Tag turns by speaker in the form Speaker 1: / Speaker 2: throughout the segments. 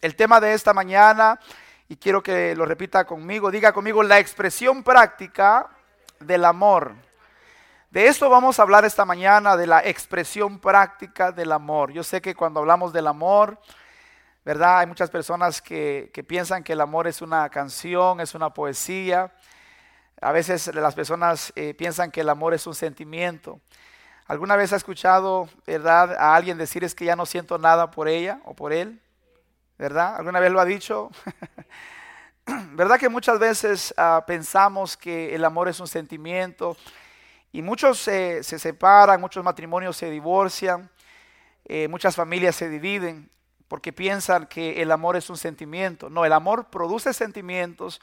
Speaker 1: El tema de esta mañana, y quiero que lo repita conmigo, diga conmigo, la expresión práctica del amor. De esto vamos a hablar esta mañana, de la expresión práctica del amor. Yo sé que cuando hablamos del amor, ¿verdad? Hay muchas personas que, piensan que el amor es una canción, es una poesía. A veces las personas eh, piensan que el amor es un sentimiento. ¿Alguna vez ha escuchado, verdad, a alguien decir es que ya no siento nada por ella o por él? ¿Verdad? ¿Alguna vez lo ha dicho? ¿Verdad que muchas veces ah, pensamos que el amor es un sentimiento y muchos se separan, muchos matrimonios se divorcian, eh, muchas familias se dividen porque piensan que el amor es un sentimiento. No, el amor produce sentimientos,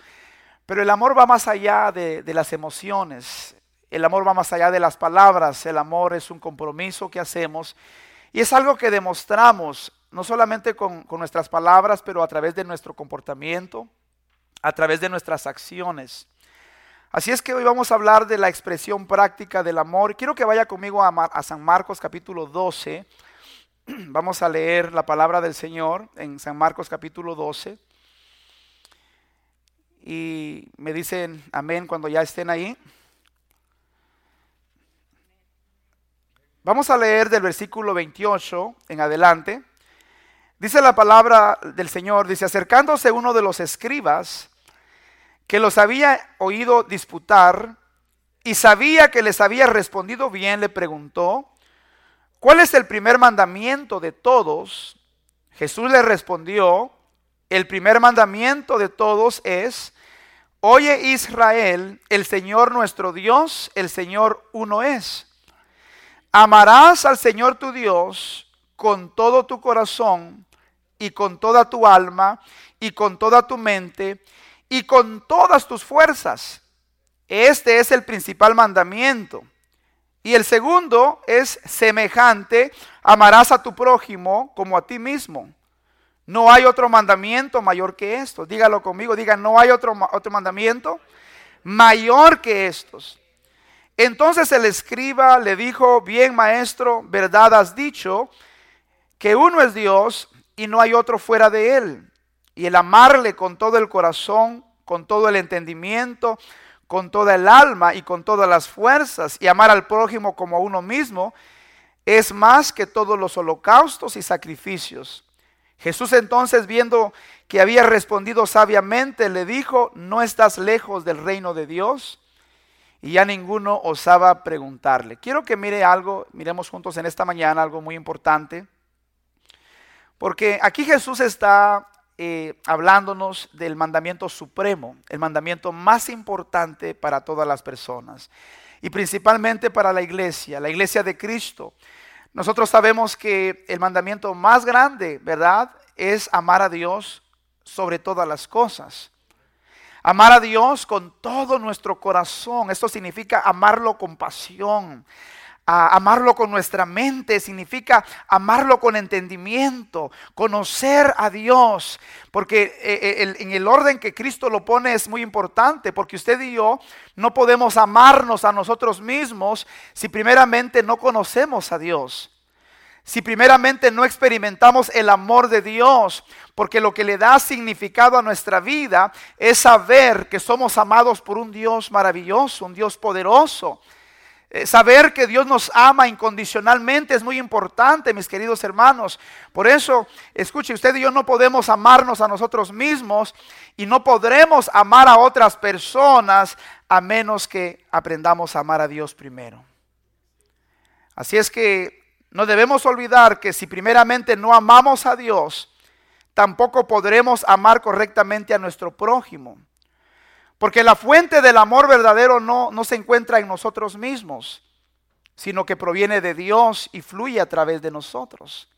Speaker 1: pero el amor va más allá de, las emociones, el amor va más allá de las palabras, el amor es un compromiso que hacemos y es algo que demostramos no solamente con, con nuestras palabras, pero a través de nuestro comportamiento, a través de nuestras acciones. Así es que hoy vamos a hablar de la expresión práctica del amor. Quiero que vaya conmigo a, a San Marcos capítulo 12. Vamos a leer la palabra del Señor en San Marcos capítulo 12. Y me dicen amén cuando ya estén ahí. Vamos a leer del versículo 28 en adelante. Dice la palabra del Señor, dice, acercándose uno de los escribas que los había oído disputar y sabía que les había respondido bien, le preguntó, ¿Cuál es el primer mandamiento de todos? Jesús le respondió, el primer mandamiento de todos es, oye Israel, el Señor nuestro Dios, el Señor uno es. Amarás al Señor tu Dios con todo tu corazón y con toda tu alma y con toda tu mente y con todas tus fuerzas. Este es el principal mandamiento. Y el segundo es semejante, amarás a tu prójimo como a ti mismo. No hay otro mandamiento mayor que estos. Dígalo conmigo, diga, no hay otro, otro mandamiento mayor que estos. Entonces el escriba le dijo, bien maestro, verdad has dicho, que uno es Dios y no hay otro fuera de él. Y el amarle con todo el corazón, con todo el entendimiento, con toda el alma y con todas las fuerzas y amar al prójimo como a uno mismo es más que todos los holocaustos y sacrificios. Jesús entonces viendo que había respondido sabiamente le dijo, no estás lejos del reino de Dios. Y ya ninguno osaba preguntarle. Quiero que mire algo, miremos juntos en esta mañana algo muy importante. Porque aquí Jesús está eh, hablándonos del mandamiento supremo, el mandamiento más importante para todas las personas y principalmente para la iglesia, la iglesia de Cristo. Nosotros sabemos que el mandamiento más grande, ¿verdad? Es amar a Dios sobre todas las cosas. Amar a Dios con todo nuestro corazón. Esto significa amarlo con pasión, amarlo con nuestra mente, significa amarlo con entendimiento, conocer a Dios, porque eh, eh, en el orden que Cristo lo pone es muy importante, porque usted y yo no podemos amarnos a nosotros mismos si primeramente no conocemos a Dios. Si primeramente no experimentamos el amor de Dios, porque lo que le da significado a nuestra vida es saber que somos amados por un Dios maravilloso, un Dios poderoso, saber que Dios nos ama incondicionalmente es muy importante, mis queridos hermanos. Por eso, escuche, usted y yo no podemos amarnos a nosotros mismos y no podremos amar a otras personas a menos que aprendamos a amar a Dios primero. Así es que no debemos olvidar que si primeramente no amamos a Dios, tampoco podremos amar correctamente a nuestro prójimo. Porque la fuente del amor verdadero no, no se encuentra en nosotros mismos, sino que proviene de Dios y fluye a través de nosotros.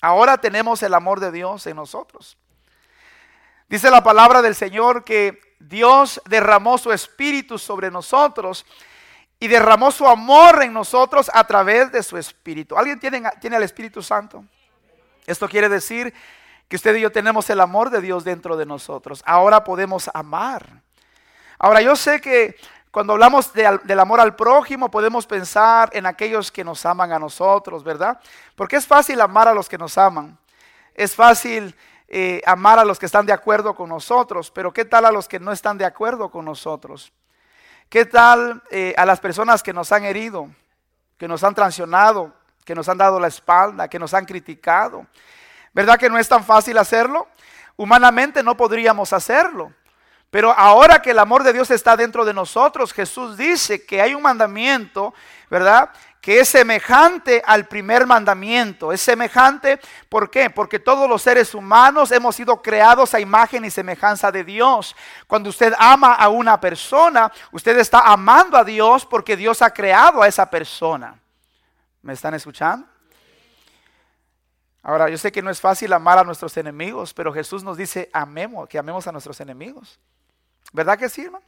Speaker 1: Ahora tenemos el amor de Dios en nosotros. Dice la palabra del Señor que Dios derramó su espíritu sobre nosotros y derramó su amor en nosotros a través de su espíritu. ¿Alguien tiene, tiene el Espíritu Santo? Esto quiere decir que usted y yo tenemos el amor de Dios dentro de nosotros. Ahora podemos amar. Ahora, yo sé que cuando hablamos del amor al prójimo podemos pensar en aquellos que nos aman a nosotros, ¿verdad? Porque es fácil amar a los que nos aman. Es fácil eh, amar a los que están de acuerdo con nosotros, pero ¿qué tal a los que no están de acuerdo con nosotros? ¿Qué tal eh, a las personas que nos han herido, que nos han traicionado, que nos han dado la espalda, que nos han criticado? ¿Verdad que no es tan fácil hacerlo? Humanamente no podríamos hacerlo. Pero ahora que el amor de Dios está dentro de nosotros, Jesús dice que hay un mandamiento, ¿verdad? Que es semejante al primer mandamiento. Es semejante, ¿por qué? Porque todos los seres humanos hemos sido creados a imagen y semejanza de Dios. Cuando usted ama a una persona, usted está amando a Dios porque Dios ha creado a esa persona. ¿Me están escuchando? Ahora, yo sé que no es fácil amar a nuestros enemigos, pero Jesús nos dice, amemos, que amemos a nuestros enemigos. ¿Verdad que sí, hermano?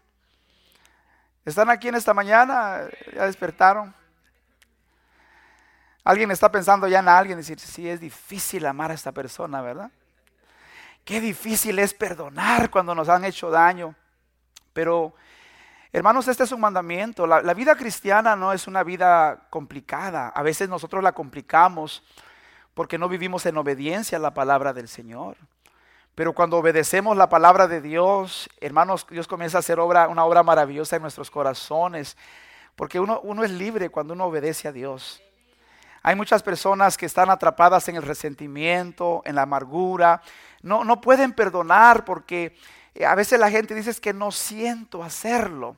Speaker 1: ¿Están aquí en esta mañana? ¿Ya despertaron? Alguien está pensando ya en alguien decir, sí, es difícil amar a esta persona, ¿verdad? Qué difícil es perdonar cuando nos han hecho daño. Pero, hermanos, este es un mandamiento. La vida cristiana no es una vida complicada. A veces nosotros la complicamos porque no vivimos en obediencia a la palabra del Señor. Pero cuando obedecemos la palabra de Dios, hermanos, Dios comienza a hacer obra, una obra maravillosa en nuestros corazones. Porque uno, uno es libre cuando uno obedece a Dios. Hay muchas personas que están atrapadas en el resentimiento, en la amargura. No, no pueden perdonar porque eh, a veces la gente dice que no siento hacerlo.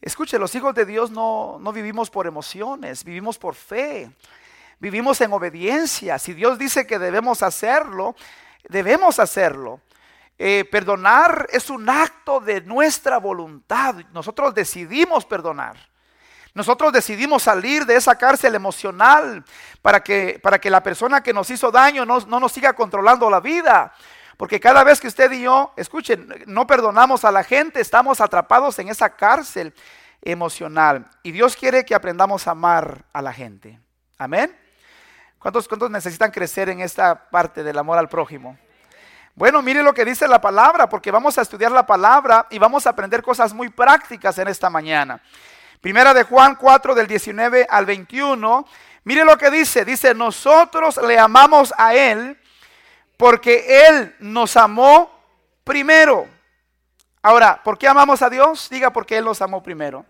Speaker 1: Escuche, los hijos de Dios no, no vivimos por emociones, vivimos por fe. Vivimos en obediencia. Si Dios dice que debemos hacerlo, debemos hacerlo. Eh, perdonar es un acto de nuestra voluntad. Nosotros decidimos perdonar. Nosotros decidimos salir de esa cárcel emocional para que, para que la persona que nos hizo daño no, no nos siga controlando la vida. Porque cada vez que usted y yo, escuchen, no perdonamos a la gente, estamos atrapados en esa cárcel emocional. Y Dios quiere que aprendamos a amar a la gente. Amén. ¿Cuántos, ¿Cuántos necesitan crecer en esta parte del amor al prójimo? Bueno, mire lo que dice la palabra, porque vamos a estudiar la palabra y vamos a aprender cosas muy prácticas en esta mañana. Primera de Juan 4 del 19 al 21. Mire lo que dice. Dice, nosotros le amamos a Él porque Él nos amó primero. Ahora, ¿por qué amamos a Dios? Diga porque Él nos amó primero.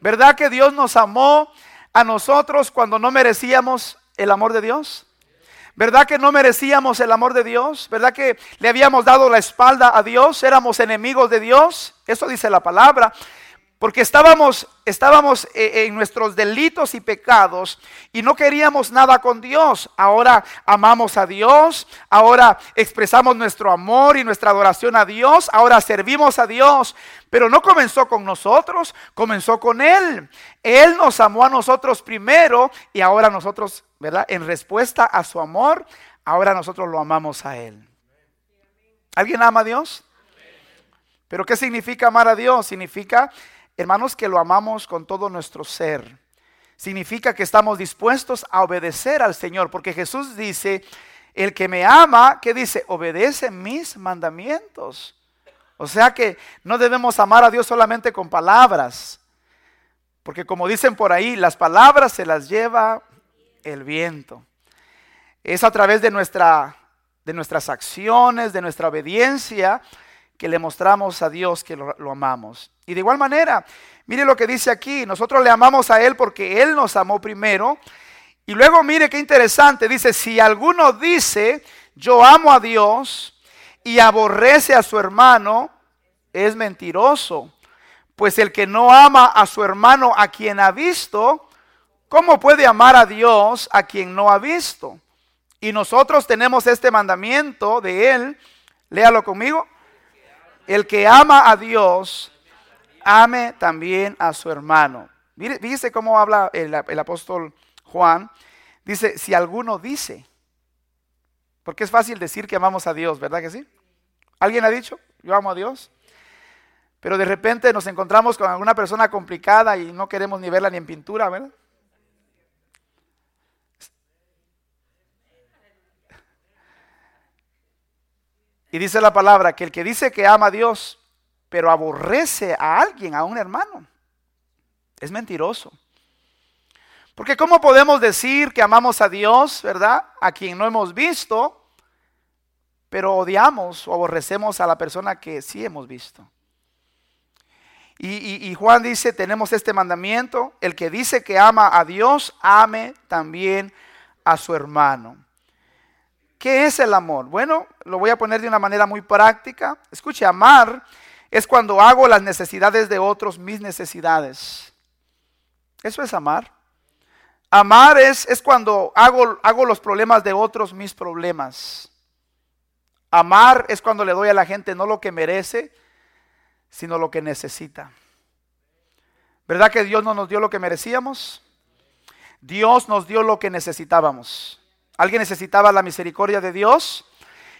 Speaker 1: ¿Verdad que Dios nos amó a nosotros cuando no merecíamos el amor de Dios? ¿Verdad que no merecíamos el amor de Dios? ¿Verdad que le habíamos dado la espalda a Dios? Éramos enemigos de Dios. Eso dice la palabra. Porque estábamos, estábamos eh, en nuestros delitos y pecados y no queríamos nada con Dios. Ahora amamos a Dios, ahora expresamos nuestro amor y nuestra adoración a Dios, ahora servimos a Dios. Pero no comenzó con nosotros, comenzó con Él. Él nos amó a nosotros primero y ahora nosotros, ¿verdad? En respuesta a su amor, ahora nosotros lo amamos a Él. ¿Alguien ama a Dios? ¿Pero qué significa amar a Dios? Significa hermanos, que lo amamos con todo nuestro ser. Significa que estamos dispuestos a obedecer al Señor, porque Jesús dice, el que me ama, ¿qué dice? Obedece mis mandamientos. O sea que no debemos amar a Dios solamente con palabras, porque como dicen por ahí, las palabras se las lleva el viento. Es a través de, nuestra, de nuestras acciones, de nuestra obediencia, que le mostramos a Dios que lo, amamos. Y de igual manera, mire lo que dice aquí, nosotros le amamos a Él porque Él nos amó primero. Y luego mire qué interesante, dice, si alguno dice, yo amo a Dios y aborrece a su hermano, es mentiroso. Pues el que no ama a su hermano a quien ha visto, ¿cómo puede amar a Dios a quien no ha visto? Y nosotros tenemos este mandamiento de Él, léalo conmigo, el que ama a Dios, ame también a su hermano. Fíjese cómo habla el, apóstol Juan. Dice, si alguno dice, porque es fácil decir que amamos a Dios, ¿verdad que sí? ¿Alguien ha dicho, yo amo a Dios? Pero de repente nos encontramos con alguna persona complicada y no queremos ni verla ni en pintura, ¿verdad? Y dice la palabra que el que dice que ama a Dios, pero aborrece a alguien, a un hermano, es mentiroso. Porque ¿cómo podemos decir que amamos a Dios, verdad? A quien no hemos visto, pero odiamos o aborrecemos a la persona que sí hemos visto. Y, Juan dice, tenemos este mandamiento, el que dice que ama a Dios, ame también a su hermano. ¿Qué es el amor? Bueno, lo voy a poner de una manera muy práctica. Escuche, amar es cuando hago las necesidades de otros mis necesidades. Eso es amar. Amar es, es cuando hago, hago los problemas de otros mis problemas. Amar es cuando le doy a la gente no lo que merece, sino lo que necesita. ¿Verdad que Dios no nos dio lo que merecíamos? Dios nos dio lo que necesitábamos. ¿Alguien necesitaba la misericordia de Dios?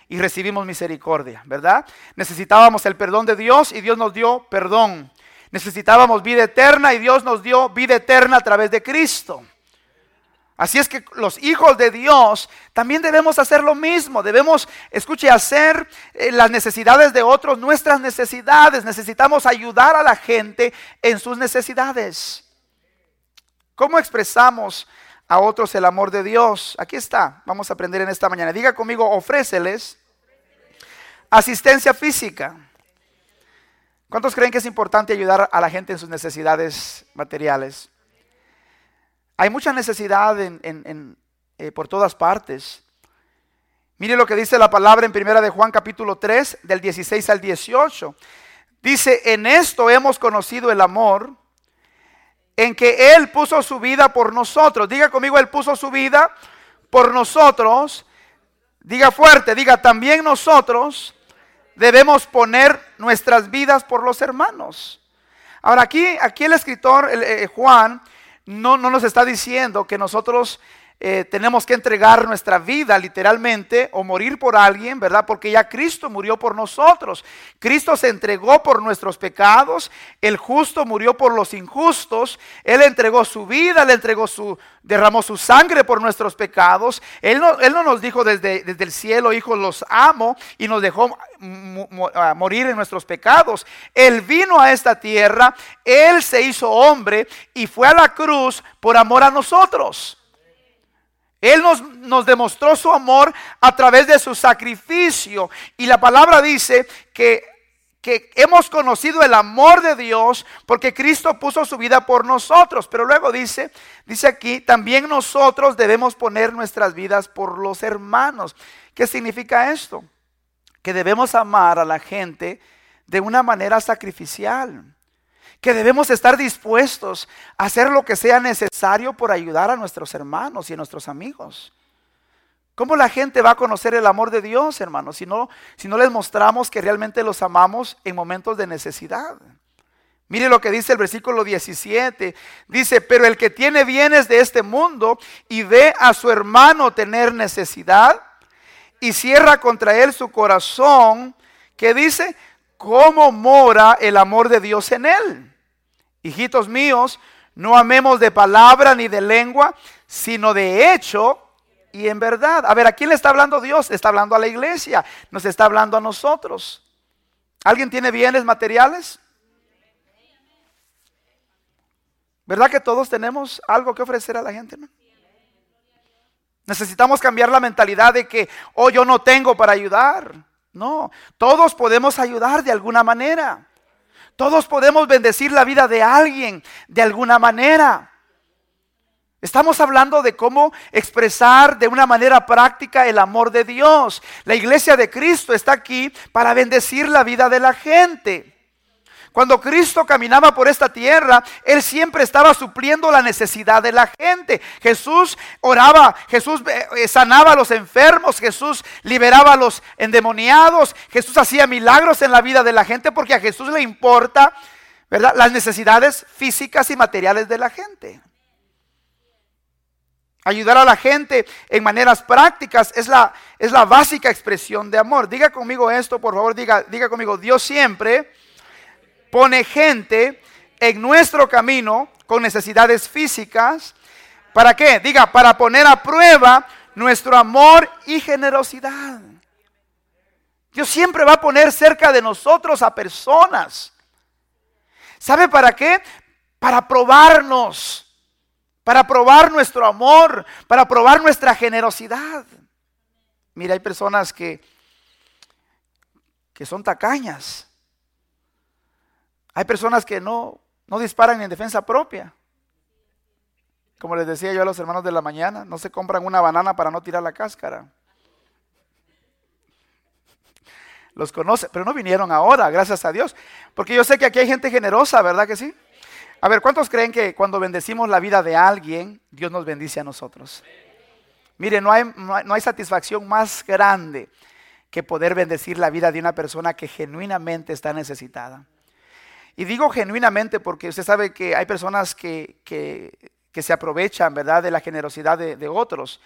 Speaker 1: Y recibimos misericordia, ¿verdad? Necesitábamos el perdón de Dios y Dios nos dio perdón. Necesitábamos vida eterna y Dios nos dio vida eterna a través de Cristo. Así es que los hijos de Dios también debemos hacer lo mismo. Debemos, escuche, hacer eh, las necesidades de otros nuestras necesidades. Necesitamos ayudar a la gente en sus necesidades. ¿Cómo expresamos a otros el amor de Dios? Aquí está. Vamos a aprender en esta mañana. Diga conmigo, ofréceles asistencia física. ¿Cuántos creen que es importante ayudar a la gente en sus necesidades materiales? Hay mucha necesidad eh, por todas partes. Mire lo que dice la palabra en primera de Juan capítulo 3 del 16 al 18. Dice, en esto hemos conocido el amor, en que Él puso su vida por nosotros. Diga conmigo, Él puso su vida por nosotros. Diga fuerte, diga, también nosotros debemos poner nuestras vidas por los hermanos. Ahora aquí, aquí el escritor eh, Juan no, no nos está diciendo que nosotros eh, tenemos que entregar nuestra vida literalmente o morir por alguien, ¿verdad? Porque ya Cristo murió por nosotros. Cristo se entregó por nuestros pecados, el justo murió por los injustos, Él entregó su vida, Él entregó su, derramó su sangre por nuestros pecados. Él no, él no nos dijo desde, desde, el cielo, hijos, los amo y nos dejó morir en nuestros pecados. Él vino a esta tierra, Él se hizo hombre y fue a la cruz por amor a nosotros. Él nos, demostró su amor a través de su sacrificio. Y la palabra dice que, que hemos conocido el amor de Dios porque Cristo puso su vida por nosotros. Pero luego dice, dice aquí, también nosotros debemos poner nuestras vidas por los hermanos. ¿Qué significa esto? Que debemos amar a la gente de una manera sacrificial que debemos estar dispuestos a hacer lo que sea necesario por ayudar a nuestros hermanos y a nuestros amigos. ¿Cómo la gente va a conocer el amor de Dios, hermanos, si no, si no les mostramos que realmente los amamos en momentos de necesidad? Mire lo que dice el versículo 17. Dice, pero el que tiene bienes de este mundo y ve a su hermano tener necesidad y cierra contra él su corazón, que dice, ¿cómo mora el amor de Dios en él? Hijitos míos, no amemos de palabra ni de lengua, sino de hecho y en verdad. A ver, ¿a quién le está hablando Dios? está hablando a la iglesia, nos está hablando a nosotros. ¿Alguien tiene bienes materiales? ¿Verdad que todos tenemos algo que ofrecer a la gente? Necesitamos cambiar la mentalidad de que, oh, yo no tengo para ayudar. No, todos podemos ayudar de alguna manera. Todos podemos bendecir la vida de alguien de alguna manera. Estamos hablando de cómo expresar de una manera práctica el amor de Dios. La iglesia de Cristo está aquí para bendecir la vida de la gente. Cuando Cristo caminaba por esta tierra, Él siempre estaba supliendo la necesidad de la gente. Jesús oraba, Jesús eh, eh, sanaba a los enfermos, Jesús liberaba a los endemoniados, Jesús hacía milagros en la vida de la gente porque a Jesús le importa, ¿verdad? Las necesidades físicas y materiales de la gente. Ayudar a la gente en maneras prácticas es la, es la básica expresión de amor. Diga conmigo esto, por favor, diga, diga conmigo, Dios siempre pone gente en nuestro camino con necesidades físicas. ¿Para qué? Diga, para poner a prueba nuestro amor y generosidad. Dios siempre va a poner cerca de nosotros a personas. ¿Sabe para qué? Para probarnos, para probar nuestro amor, para probar nuestra generosidad. Mira, hay personas que que son tacañas. Hay personas que no, no disparan en defensa propia. Como les decía yo a los hermanos de la mañana, no se compran una banana para no tirar la cáscara. Los conoce, pero no vinieron ahora, gracias a Dios. Porque yo sé que aquí hay gente generosa, ¿verdad que sí? A ver, ¿cuántos creen que cuando bendecimos la vida de alguien, Dios nos bendice a nosotros? Mire, no hay, no hay, satisfacción más grande que poder bendecir la vida de una persona que genuinamente está necesitada. Y digo genuinamente porque usted sabe que hay personas que, que, se aprovechan, ¿verdad?, de la generosidad de, otros.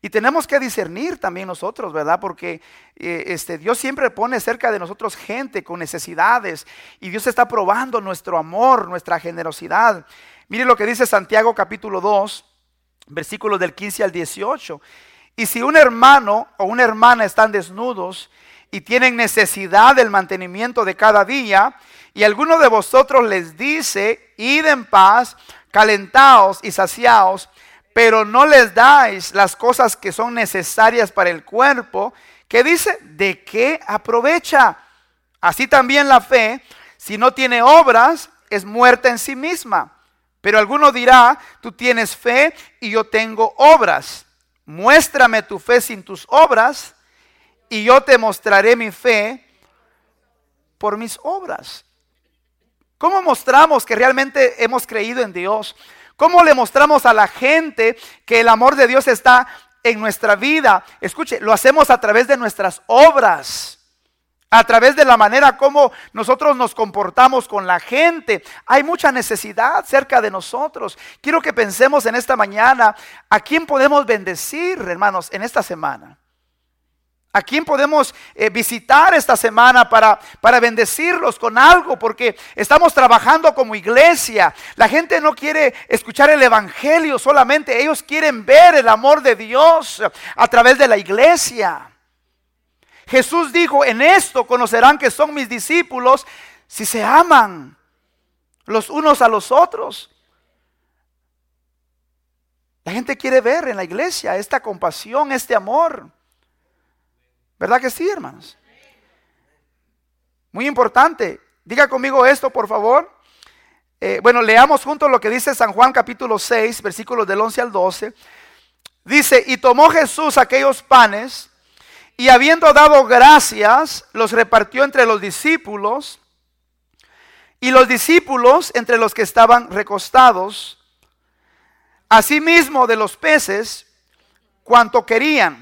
Speaker 1: Y tenemos que discernir también nosotros, ¿verdad? Porque eh, este, Dios siempre pone cerca de nosotros gente con necesidades y Dios está probando nuestro amor, nuestra generosidad. Mire lo que dice Santiago capítulo 2, versículos del 15 al 18. Y si un hermano o una hermana están desnudos y tienen necesidad del mantenimiento de cada día, y alguno de vosotros les dice, id en paz, calentaos y saciaos, pero no les dais las cosas que son necesarias para el cuerpo, ¿qué dice? ¿De qué aprovecha? Así también la fe, si no tiene obras, es muerta en sí misma. Pero alguno dirá, tú tienes fe y yo tengo obras. Muéstrame tu fe sin tus obras y yo te mostraré mi fe por mis obras. ¿Cómo mostramos que realmente hemos creído en Dios? ¿Cómo le mostramos a la gente que el amor de Dios está en nuestra vida? Escuche, lo hacemos a través de nuestras obras a través de la manera como nosotros nos comportamos con la gente. Hay mucha necesidad cerca de nosotros. Quiero que pensemos en esta mañana a quién podemos bendecir, hermanos, en esta semana. ¿A quién podemos eh, visitar esta semana para, para bendecirlos con algo? Porque estamos trabajando como iglesia. La gente no quiere escuchar el Evangelio solamente, ellos quieren ver el amor de Dios a través de la iglesia. Jesús dijo, en esto conocerán que son mis discípulos si se aman los unos a los otros. La gente quiere ver en la iglesia esta compasión, este amor. ¿Verdad que sí, hermanos? Muy importante. Diga conmigo esto, por favor. Eh, bueno, leamos juntos lo que dice San Juan capítulo 6, versículos del 11 al 12. Dice, y tomó Jesús aquellos panes y habiendo dado gracias, los repartió entre los discípulos y los discípulos entre los que estaban recostados. Asimismo de los peces, cuanto querían.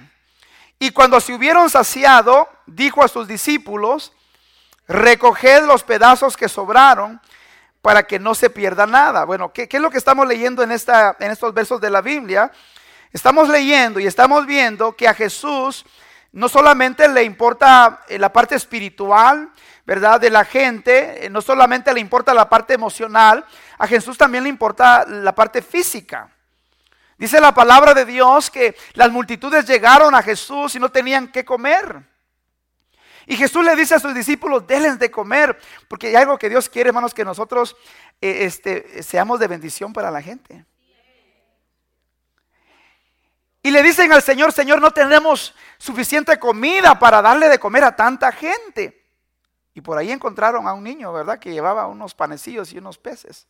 Speaker 1: Y cuando se hubieron saciado, dijo a sus discípulos, recoged los pedazos que sobraron para que no se pierda nada. Bueno, ¿qué, es lo que estamos leyendo en, esta, en estos versos de la Biblia? Estamos leyendo y estamos viendo que a Jesús no solamente le importa eh, la parte espiritual, ¿verdad? De la gente, eh, no solamente le importa la parte emocional, a Jesús también le importa la parte física. Dice la palabra de Dios que las multitudes llegaron a Jesús y no tenían que comer. Y Jesús le dice a sus discípulos, denles de comer, porque hay algo que Dios quiere, hermanos, que nosotros eh, este, seamos de bendición para la gente. Y le dicen al Señor, Señor, no tenemos suficiente comida para darle de comer a tanta gente. Y por ahí encontraron a un niño, ¿verdad? Que llevaba unos panecillos y unos peces.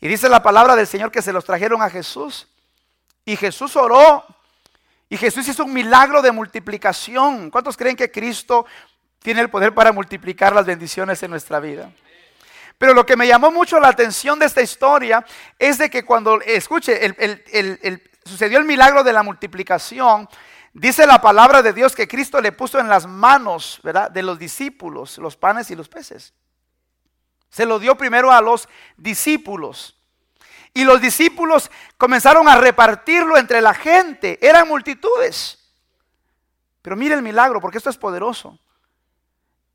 Speaker 1: Y dice la palabra del Señor que se los trajeron a Jesús. Y Jesús oró. Y Jesús hizo un milagro de multiplicación. ¿Cuántos creen que Cristo tiene el poder para multiplicar las bendiciones en nuestra vida? Pero lo que me llamó mucho la atención de esta historia es de que cuando, escuche, sucedió el milagro de la multiplicación, dice la palabra de Dios que Cristo le puso en las manos, ¿verdad? De los discípulos, los panes y los peces. Se lo dio primero a los discípulos. Y los discípulos comenzaron a repartirlo entre la gente. Eran multitudes. Pero mire el milagro, porque esto es poderoso.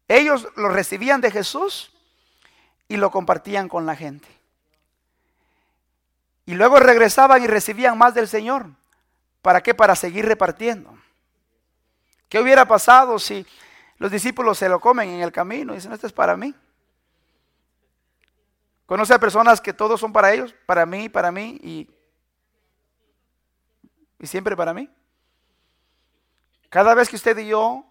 Speaker 1: Ellos lo recibían de Jesús y lo compartían con la gente. Y luego regresaban y recibían más del Señor. ¿Para qué? Para seguir repartiendo. ¿Qué hubiera pasado si los discípulos se lo comen en el camino dicen, esto es para mí? ¿Conoce a personas que todos son para ellos? Para mí, para mí y, y siempre para mí. Cada vez que usted y yo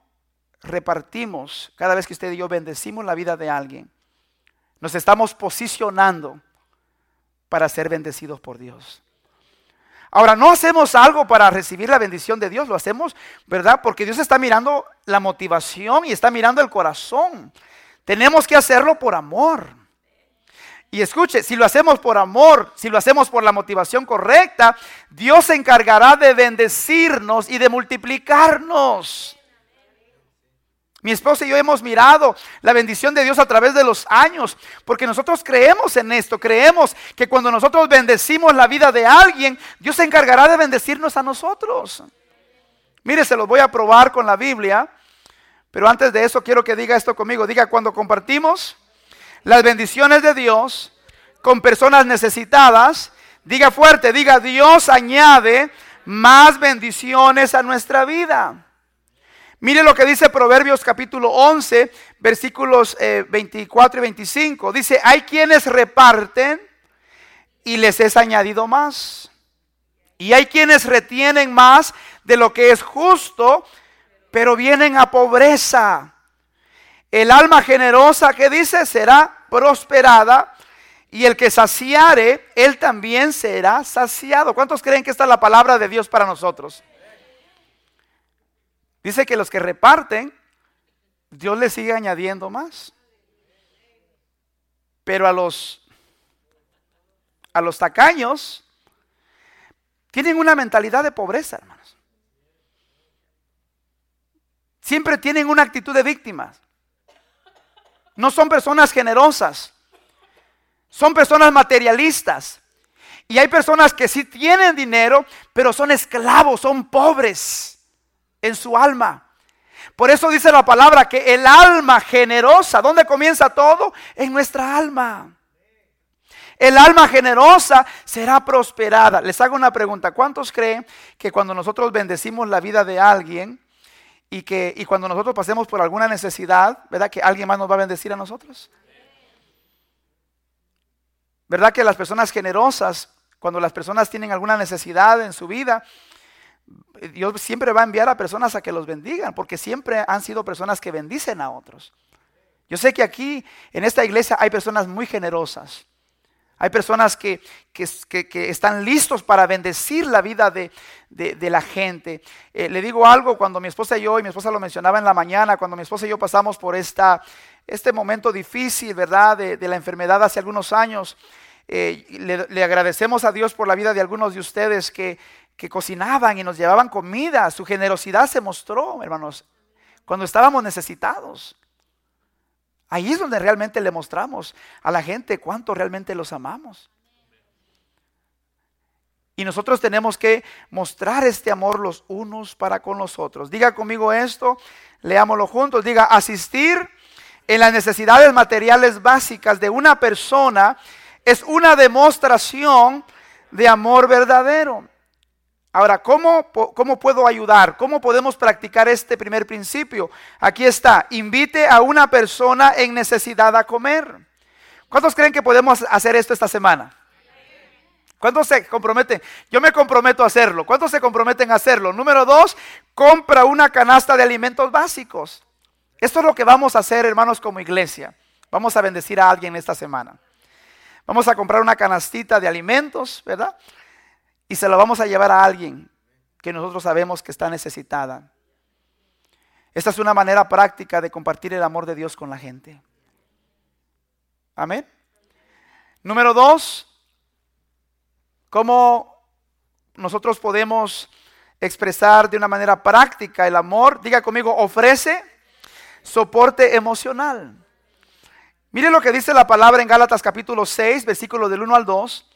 Speaker 1: repartimos, cada vez que usted y yo bendecimos la vida de alguien, nos estamos posicionando para ser bendecidos por Dios. Ahora, no hacemos algo para recibir la bendición de Dios, lo hacemos, ¿verdad? Porque Dios está mirando la motivación y está mirando el corazón. Tenemos que hacerlo por amor. Y escuche, si lo hacemos por amor, si lo hacemos por la motivación correcta, Dios se encargará de bendecirnos y de multiplicarnos. Mi esposa y yo hemos mirado la bendición de Dios a través de los años, porque nosotros creemos en esto, creemos que cuando nosotros bendecimos la vida de alguien, Dios se encargará de bendecirnos a nosotros. Mire, se los voy a probar con la Biblia, pero antes de eso quiero que diga esto conmigo. Diga, cuando compartimos las bendiciones de Dios con personas necesitadas, diga fuerte, diga, Dios añade más bendiciones a nuestra vida. Mire lo que dice Proverbios capítulo 11, versículos 24 eh, y 25. Dice, hay quienes reparten y les es añadido más. Y hay quienes retienen más de lo que es justo, pero vienen a pobreza. El alma generosa que dice será prosperada y el que saciare, él también será saciado. ¿Cuántos creen que esta es la palabra de Dios para nosotros? Dice que los que reparten, Dios les sigue añadiendo más. Pero a los a los tacaños tienen una mentalidad de pobreza, hermanos. Siempre tienen una actitud de víctimas. No son personas generosas. Son personas materialistas. Y hay personas que sí tienen dinero, pero son esclavos, son pobres en su alma. Por eso dice la palabra que el alma generosa, ¿dónde comienza todo? En nuestra alma. El alma generosa será prosperada. Les hago una pregunta. ¿Cuántos creen que cuando nosotros bendecimos la vida de alguien y que y cuando nosotros pasemos por alguna necesidad, ¿verdad que alguien más nos va a bendecir a nosotros? ¿Verdad que las personas generosas, cuando las personas tienen alguna necesidad en su vida, Dios siempre va a enviar a personas a que los bendigan, porque siempre han sido personas que bendicen a otros. Yo sé que aquí, en esta iglesia, hay personas muy generosas. Hay personas que, están listos para bendecir la vida de, la gente. Eh, le digo algo, cuando mi esposa y yo, y mi esposa lo mencionaba en la mañana, cuando mi esposa y yo pasamos por esta, este momento difícil, ¿verdad? De, la enfermedad hace algunos años, eh, le, agradecemos a Dios por la vida de algunos de ustedes que, que cocinaban y nos llevaban comida. Su generosidad se mostró, hermanos, cuando estábamos necesitados. Ahí es donde realmente le mostramos a la gente cuánto realmente los amamos. Y nosotros tenemos que mostrar este amor los unos para con los otros. Diga conmigo esto, leámoslo juntos. Diga, asistir en las necesidades materiales básicas de una persona es una demostración de amor verdadero. Ahora, ¿cómo, ¿cómo, puedo ayudar? ¿Cómo podemos practicar este primer principio? Aquí está, invite a una persona en necesidad a comer. ¿Cuántos creen que podemos hacer esto esta semana? ¿Cuántos se comprometen? Yo me comprometo a hacerlo. ¿Cuántos se comprometen a hacerlo? Número dos, compra una canasta de alimentos básicos. Esto es lo que vamos a hacer, hermanos, como iglesia. Vamos a bendecir a alguien esta semana. Vamos a comprar una canastita de alimentos, ¿verdad? Y se lo vamos a llevar a alguien que nosotros sabemos que está necesitada. Esta es una manera práctica de compartir el amor de Dios con la gente. Amén. Número dos, ¿cómo nosotros podemos expresar de una manera práctica el amor? Diga conmigo, ofrece soporte emocional. Mire lo que dice la palabra en Gálatas capítulo 6, versículo del 1 al 2.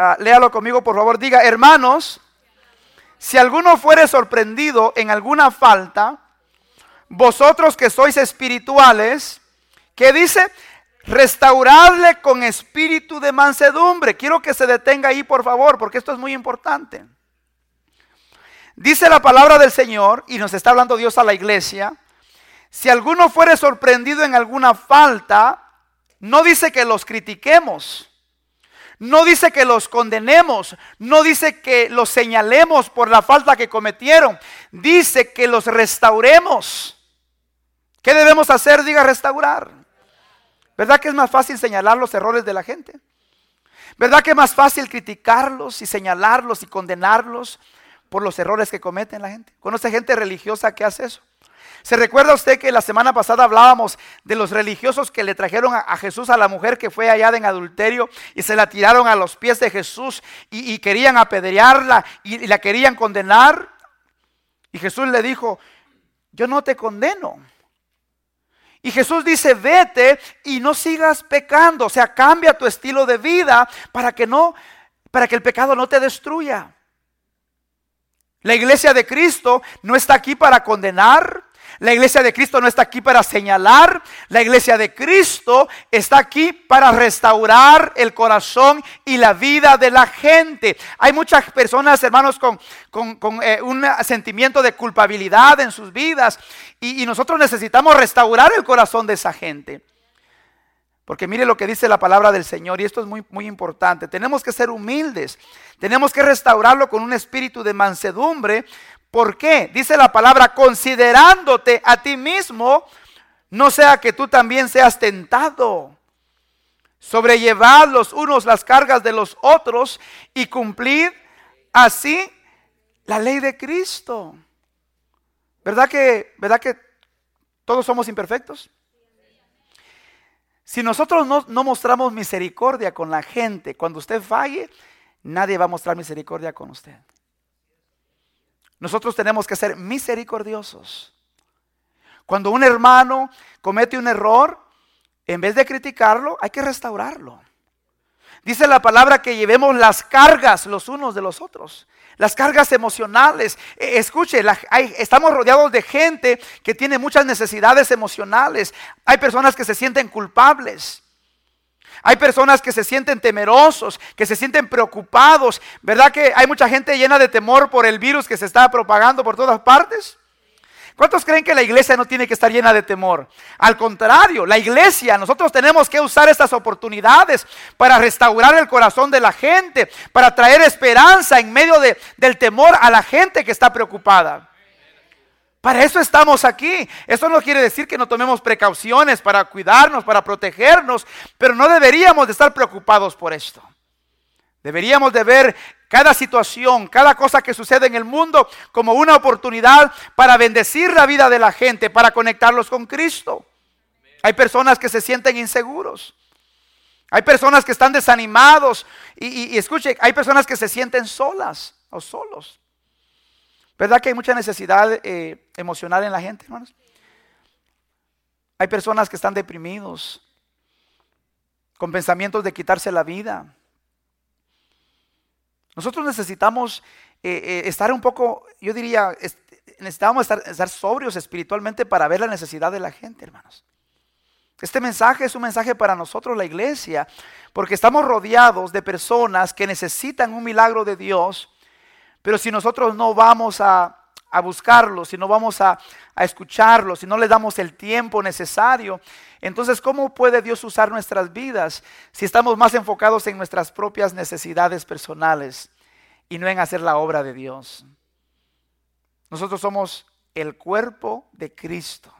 Speaker 1: Ah, léalo conmigo, por favor. Diga, hermanos, si alguno fuere sorprendido en alguna falta, vosotros que sois espirituales, ¿qué dice? Restauradle con espíritu de mansedumbre. Quiero que se detenga ahí, por favor, porque esto es muy importante. Dice la palabra del Señor, y nos está hablando Dios a la iglesia, si alguno fuere sorprendido en alguna falta, no dice que los critiquemos. No dice que los condenemos, no dice que los señalemos por la falta que cometieron, dice que los restauremos. ¿Qué debemos hacer? Diga restaurar. ¿Verdad que es más fácil señalar los errores de la gente? ¿Verdad que es más fácil criticarlos y señalarlos y condenarlos por los errores que cometen la gente? ¿Conoce gente religiosa que hace eso? ¿Se recuerda usted que la semana pasada hablábamos de los religiosos que le trajeron a, Jesús a la mujer que fue hallada en adulterio y se la tiraron a los pies de Jesús y, querían apedrearla y, y la querían condenar? Y Jesús le dijo, yo no te condeno. Y Jesús dice, vete y no sigas pecando, o sea, cambia tu estilo de vida para que no para que el pecado no te destruya. La iglesia de Cristo no está aquí para condenar, la iglesia de Cristo no está aquí para señalar, la iglesia de Cristo está aquí para restaurar el corazón y la vida de la gente. Hay muchas personas, hermanos, con, eh, un sentimiento de culpabilidad en sus vidas y, y nosotros necesitamos restaurar el corazón de esa gente. Porque mire lo que dice la palabra del Señor y esto es muy, muy importante. Tenemos que ser humildes. Tenemos que restaurarlo con un espíritu de mansedumbre ¿Por qué? Dice la palabra, considerándote a ti mismo, no sea que tú también seas tentado. Sobrellevad los unos las cargas de los otros y cumplid así la ley de Cristo. ¿Verdad que, verdad que todos somos imperfectos? Si nosotros no, no, mostramos misericordia con la gente, cuando usted falle, nadie va a mostrar misericordia con usted. Nosotros tenemos que ser misericordiosos. Cuando un hermano comete un error, en vez de criticarlo, hay que restaurarlo. Dice la palabra que llevemos las cargas los unos de los otros, las cargas emocionales. E, escuche, estamos rodeados de gente que tiene muchas necesidades emocionales. Hay personas que se sienten culpables. Hay personas que se sienten temerosos, que se sienten preocupados. ¿Verdad que hay mucha gente llena de temor por el virus que se está propagando por todas partes? ¿Cuántos creen que la iglesia no tiene que estar llena de temor? Al contrario, la iglesia, nosotros tenemos que usar estas oportunidades para restaurar el corazón de la gente, para traer esperanza en medio del temor a la gente que está preocupada. Para eso estamos aquí. Eso no quiere decir que no tomemos precauciones para cuidarnos, para protegernos, pero no deberíamos de estar preocupados por esto. Deberíamos de ver cada situación, cada cosa que sucede en el mundo como una oportunidad para bendecir la vida de la gente, para conectarlos con Cristo. Hay personas que se sienten inseguros. Hay personas que están desanimados. Y, y escuche, hay personas que se sienten solas o solos. ¿Verdad que hay mucha necesidad eh, emocional en la gente, hermanos? Hay personas que están deprimidos, con pensamientos de quitarse la vida. Nosotros necesitamos eh, eh, estar un poco, yo diría, necesitamos estar, estar sobrios espiritualmente para ver la necesidad de la gente, hermanos. Este mensaje es un mensaje para nosotros, la iglesia, porque estamos rodeados de personas que necesitan un milagro de Dios pero si nosotros no vamos a, buscarlo, si no vamos a, a escucharlo, si no le damos el tiempo necesario, entonces ¿cómo puede Dios usar nuestras vidas si estamos más enfocados en nuestras propias necesidades personales y no en hacer la obra de Dios? Nosotros somos el cuerpo de Cristo.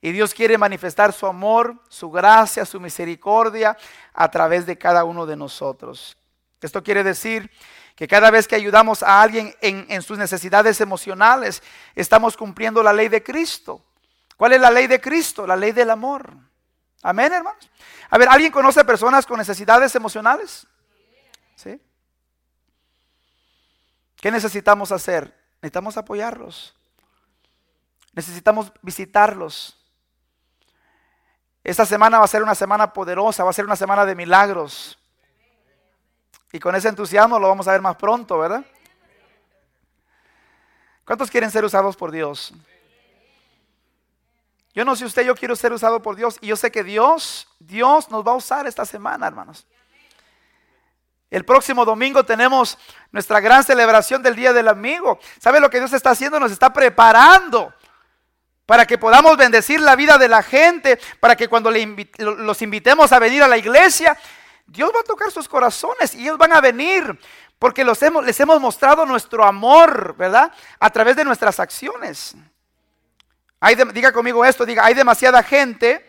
Speaker 1: Y Dios quiere manifestar su amor, su gracia, su misericordia a través de cada uno de nosotros. Esto quiere decir que cada vez que ayudamos a alguien en, sus necesidades emocionales, estamos cumpliendo la ley de Cristo. ¿Cuál es la ley de Cristo? La ley del amor. Amén, hermanos. A ver, ¿alguien conoce personas con necesidades emocionales? ¿Sí? ¿Qué necesitamos hacer? Necesitamos apoyarlos. Necesitamos visitarlos. Esta semana va a ser una semana poderosa, va a ser una semana de milagros. Y con ese entusiasmo lo vamos a ver más pronto, ¿verdad? ¿Cuántos quieren ser usados por Dios? Yo no sé usted, yo quiero ser usado por Dios. Y yo sé que Dios, Dios nos va a usar esta semana, hermanos. El próximo domingo tenemos nuestra gran celebración del Día del Amigo. ¿Sabe lo que Dios está haciendo? Nos está preparando para que podamos bendecir la vida de la gente, para que cuando los invitemos a venir a la iglesia, Dios va a tocar sus corazones y ellos van a venir porque los hemos, les hemos mostrado nuestro amor, ¿verdad? A través de nuestras acciones. Diga conmigo esto, diga, hay demasiada gente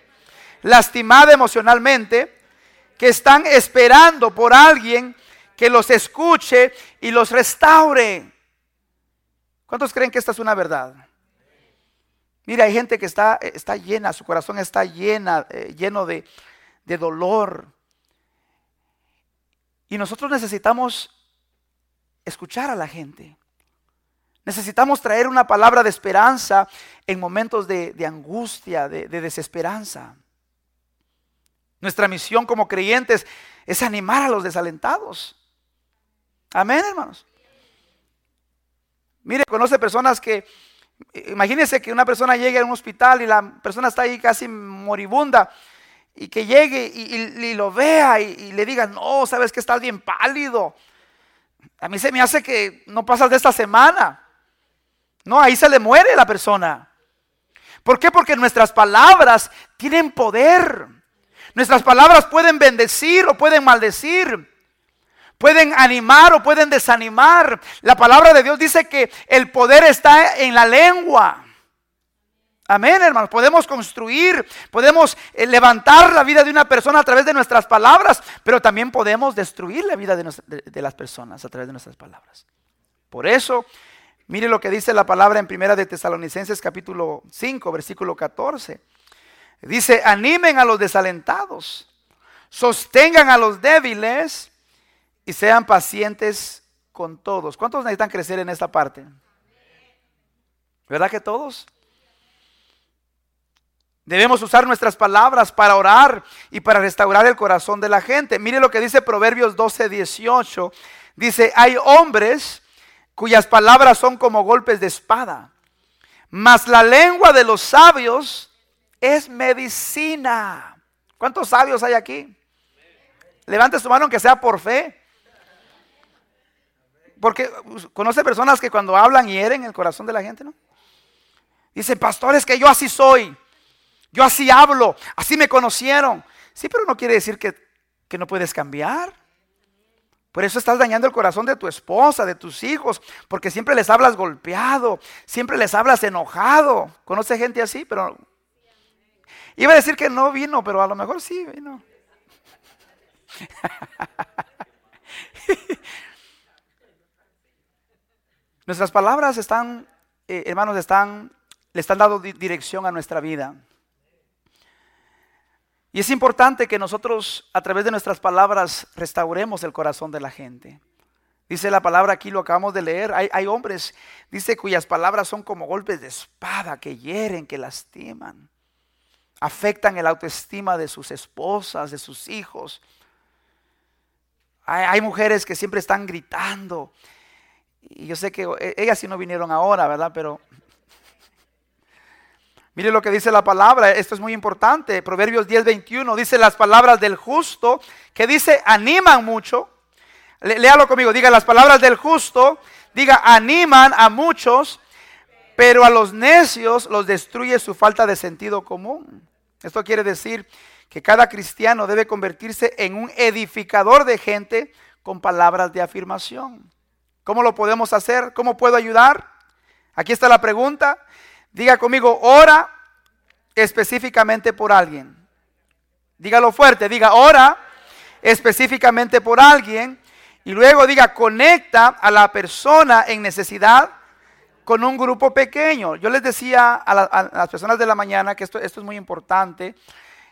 Speaker 1: lastimada emocionalmente que están esperando por alguien que los escuche y los restaure. ¿Cuántos creen que esta es una verdad? Mira, hay gente que está, está llena, su corazón está llena, eh, lleno de, de dolor. Y nosotros necesitamos escuchar a la gente. Necesitamos traer una palabra de esperanza en momentos de, angustia, de, de desesperanza. Nuestra misión como creyentes es animar a los desalentados. Amén, hermanos. Mire, conoce personas que, imagínense que una persona llegue a un hospital y la persona está ahí casi moribunda y que llegue y, lo vea y, le diga, no, sabes que estás bien pálido. A mí se me hace que no pasas de esta semana. No, ahí se le muere la persona. ¿Por qué? Porque nuestras palabras tienen poder. Nuestras palabras pueden bendecir o pueden maldecir. Pueden animar o pueden desanimar. La palabra de Dios dice que el poder está en la lengua. Amén, hermanos. Podemos construir, podemos eh, levantar la vida de una persona a través de nuestras palabras, pero también podemos destruir la vida de, las personas a través de nuestras palabras. Por eso, mire lo que dice la palabra en Primera de Tesalonicenses capítulo 5, versículo 14. Dice, animen a los desalentados, sostengan a los débiles y sean pacientes con todos. ¿Cuántos necesitan crecer en esta parte? ¿Verdad que todos? Debemos usar nuestras palabras para orar y para restaurar el corazón de la gente. Mire lo que dice Proverbios 12, 18. Dice, hay hombres cuyas palabras son como golpes de espada, mas la lengua de los sabios es medicina. ¿Cuántos sabios hay aquí? Levante su mano aunque sea por fe. Porque conoce personas que cuando hablan hieren el corazón de la gente, ¿no? Dice, pastores, que yo así soy. Yo así hablo, así me conocieron. Sí, pero no quiere decir que, no puedes cambiar. Por eso estás dañando el corazón de tu esposa, de tus hijos, porque siempre les hablas golpeado, siempre les hablas enojado. ¿Conoce gente así? Pero iba a decir que no vino, pero a lo mejor sí vino. Nuestras palabras están, eh, hermanos, están, le están dando dirección a nuestra vida. Y es importante que nosotros a través de nuestras palabras restauremos el corazón de la gente. Dice la palabra aquí, lo acabamos de leer, hay, hombres, dice, cuyas palabras son como golpes de espada que hieren, que lastiman, afectan el autoestima de sus esposas, de sus hijos. Hay, hay mujeres que siempre están gritando. Y yo sé que e, ellas sí no vinieron ahora, ¿verdad? Pero Mire lo que dice la palabra, esto es muy importante. Proverbios 10, 21 dice las palabras del justo, que dice animan mucho. Léalo conmigo, diga las palabras del justo, diga animan a muchos, pero a los necios los destruye su falta de sentido común. Esto quiere decir que cada cristiano debe convertirse en un edificador de gente con palabras de afirmación. ¿Cómo lo podemos hacer? ¿Cómo puedo ayudar? Aquí está la pregunta. Diga conmigo, ora específicamente por alguien. Dígalo fuerte, diga, ora específicamente por alguien. Y luego diga, conecta a la persona en necesidad con un grupo pequeño. Yo les decía a, las personas de la mañana que esto, es muy importante.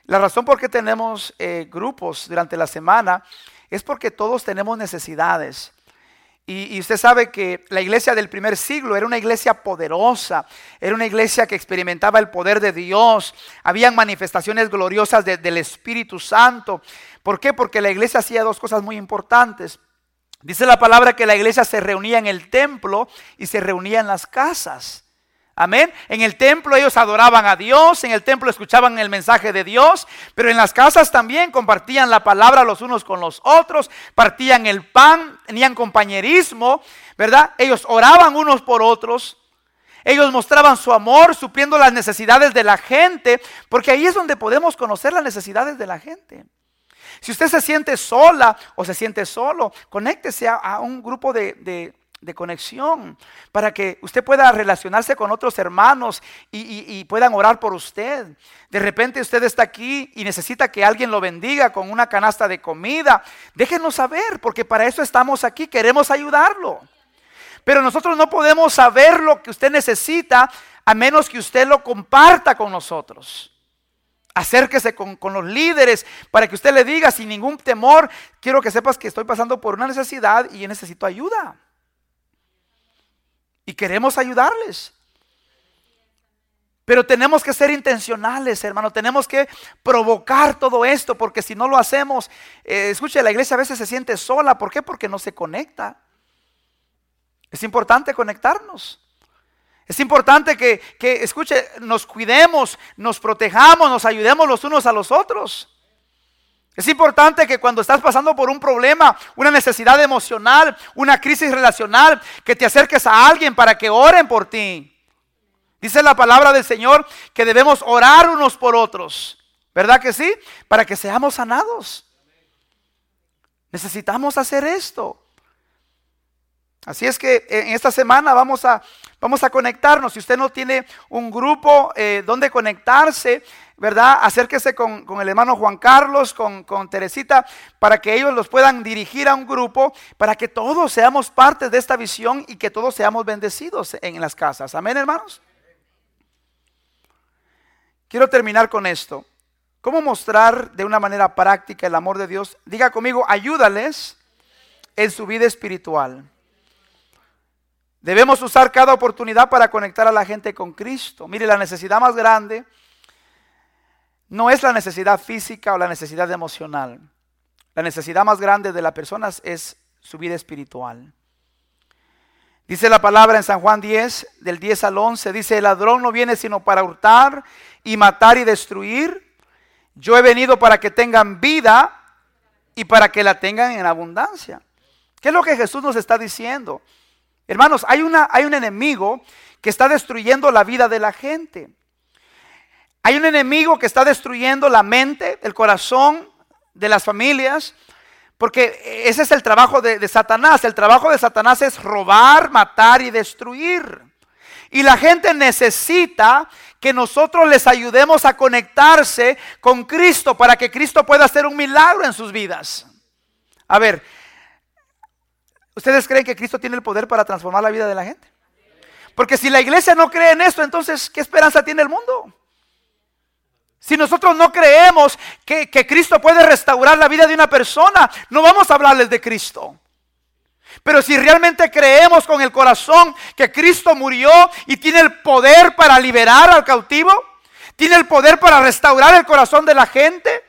Speaker 1: La razón por qué tenemos eh, grupos durante la semana es porque todos tenemos necesidades. Y, usted sabe que la iglesia del primer siglo era una iglesia poderosa, era una iglesia que experimentaba el poder de Dios, habían manifestaciones gloriosas del Espíritu Santo. ¿Por qué? Porque la iglesia hacía dos cosas muy importantes. Dice la palabra que la iglesia se reunía en el templo y se reunía en las casas. Amén. En el templo ellos adoraban a Dios, en el templo escuchaban el mensaje de Dios, pero en las casas también compartían la palabra los unos con los otros, partían el pan, tenían compañerismo, ¿verdad? Ellos oraban unos por otros. Ellos mostraban su amor, supliendo las necesidades de la gente, porque ahí es donde podemos conocer las necesidades de la gente. Si usted se siente sola o se siente solo, conéctese a, un grupo de, conexión para que usted pueda relacionarse con otros hermanos y, puedan orar por usted. De repente usted está aquí y necesita que alguien lo bendiga con una canasta de comida. Déjenos saber, porque para eso estamos aquí, queremos ayudarlo. Pero nosotros no podemos saber lo que usted necesita a menos que usted lo comparta con nosotros. Acérquese con, los líderes para que usted le diga sin ningún temor, quiero que sepas que estoy pasando por una necesidad y necesito ayuda. Y queremos ayudarles. Pero tenemos que ser intencionales, hermano. Tenemos que provocar todo esto, porque si no lo hacemos, eh, escuche, la iglesia a veces se siente sola. ¿Por qué? Porque no se conecta. Es importante conectarnos. Es importante que, escuche, nos cuidemos, nos protejamos, nos ayudemos los unos a los otros. Es importante que cuando estás pasando por un problema, una necesidad emocional, una crisis relacional, que te acerques a alguien para que oren por ti. Dice la palabra del Señor que debemos orar unos por otros. ¿Verdad que sí? Para que seamos sanados. Necesitamos hacer esto. Así es que en esta semana vamos a, vamos a conectarnos. Si usted no tiene un grupo eh, donde conectarse, ¿verdad? Acérquese con, el hermano Juan Carlos, con, con, Teresita, para que ellos los puedan dirigir a un grupo, para que todos seamos parte de esta visión y que todos seamos bendecidos en las casas. Amén, hermanos. Quiero terminar con esto. ¿Cómo mostrar de una manera práctica el amor de Dios? Diga conmigo, ayúdales en su vida espiritual. Debemos usar cada oportunidad para conectar a la gente con Cristo. Mire, la necesidad más grande no es la necesidad física o la necesidad emocional. La necesidad más grande de las personas es su vida espiritual. Dice la palabra en San Juan 10, del 10 al 11, dice, el ladrón no viene sino para hurtar y matar y destruir. Yo he venido para que tengan vida y para que la tengan en abundancia. ¿Qué es lo que Jesús nos está diciendo? Hermanos, hay, una, hay un enemigo que está destruyendo la vida de la gente. Hay un enemigo que está destruyendo la mente, el corazón de las familias, porque ese es el trabajo de, de, Satanás. El trabajo de Satanás es robar, matar y destruir. Y la gente necesita que nosotros les ayudemos a conectarse con Cristo para que Cristo pueda hacer un milagro en sus vidas. A ver, ¿Ustedes creen que Cristo tiene el poder para transformar la vida de la gente? Porque si la iglesia no cree en esto, entonces, ¿qué esperanza tiene el mundo? Si nosotros no creemos que, Cristo puede restaurar la vida de una persona, no vamos a hablarles de Cristo. Pero si realmente creemos con el corazón que Cristo murió y tiene el poder para liberar al cautivo, tiene el poder para restaurar el corazón de la gente,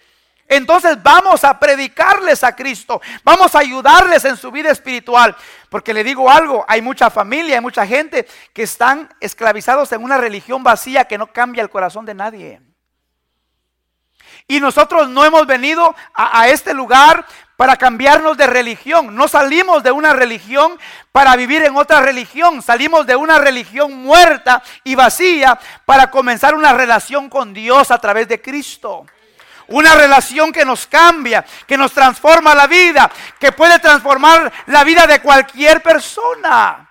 Speaker 1: entonces vamos a predicarles a Cristo, vamos a ayudarles en su vida espiritual. Porque le digo algo, hay mucha familia, hay mucha gente que están esclavizados en una religión vacía que no cambia el corazón de nadie. Y nosotros no hemos venido a, a este lugar para cambiarnos de religión. No salimos de una religión para vivir en otra religión. Salimos de una religión muerta y vacía para comenzar una relación con Dios a través de Cristo. Una relación que nos cambia, que nos transforma la vida, que puede transformar la vida de cualquier persona.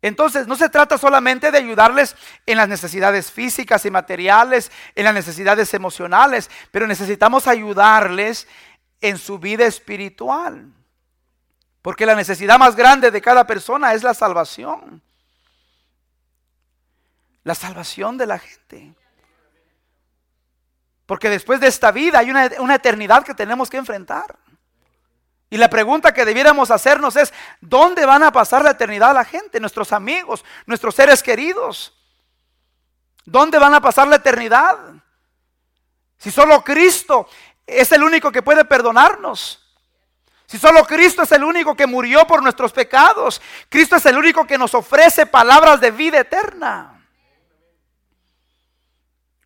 Speaker 1: Entonces, no se trata solamente de ayudarles en las necesidades físicas y materiales, en las necesidades emocionales, pero necesitamos ayudarles en su vida espiritual. Porque la necesidad más grande de cada persona es la salvación. La salvación de la gente. Porque después de esta vida hay una, eternidad que tenemos que enfrentar. Y la pregunta que debiéramos hacernos es, ¿dónde van a pasar la eternidad la gente, nuestros amigos, nuestros seres queridos? ¿Dónde van a pasar la eternidad? Si solo Cristo es el único que puede perdonarnos. Si solo Cristo es el único que murió por nuestros pecados. Cristo es el único que nos ofrece palabras de vida eterna.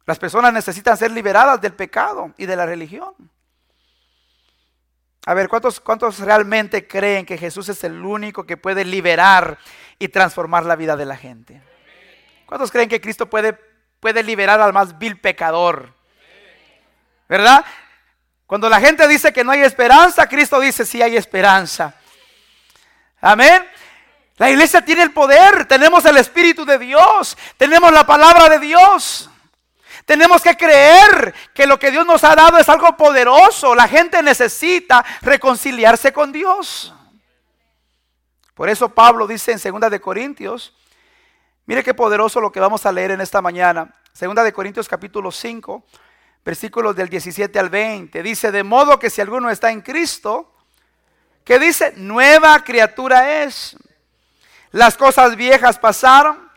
Speaker 1: Las personas necesitan ser liberadas del pecado y de la religión. A ver, ¿cuántos, ¿cuántos realmente creen que Jesús es el único que puede liberar y transformar la vida de la gente? ¿Cuántos creen que Cristo puede, puede liberar al más vil pecador? ¿Verdad? Cuando la gente dice que no hay esperanza, Cristo dice sí hay esperanza. Amén. La iglesia tiene el poder, tenemos el Espíritu de Dios, tenemos la palabra de Dios. Tenemos que creer que lo que Dios nos ha dado es algo poderoso. La gente necesita reconciliarse con Dios. Por eso Pablo dice en 2 de Corintios, mire qué poderoso lo que vamos a leer en esta mañana. 2 de Corintios capítulo 5, versículos del 17 al 20. Dice, de modo que si alguno está en Cristo, que dice, nueva criatura es. Las cosas viejas pasaron.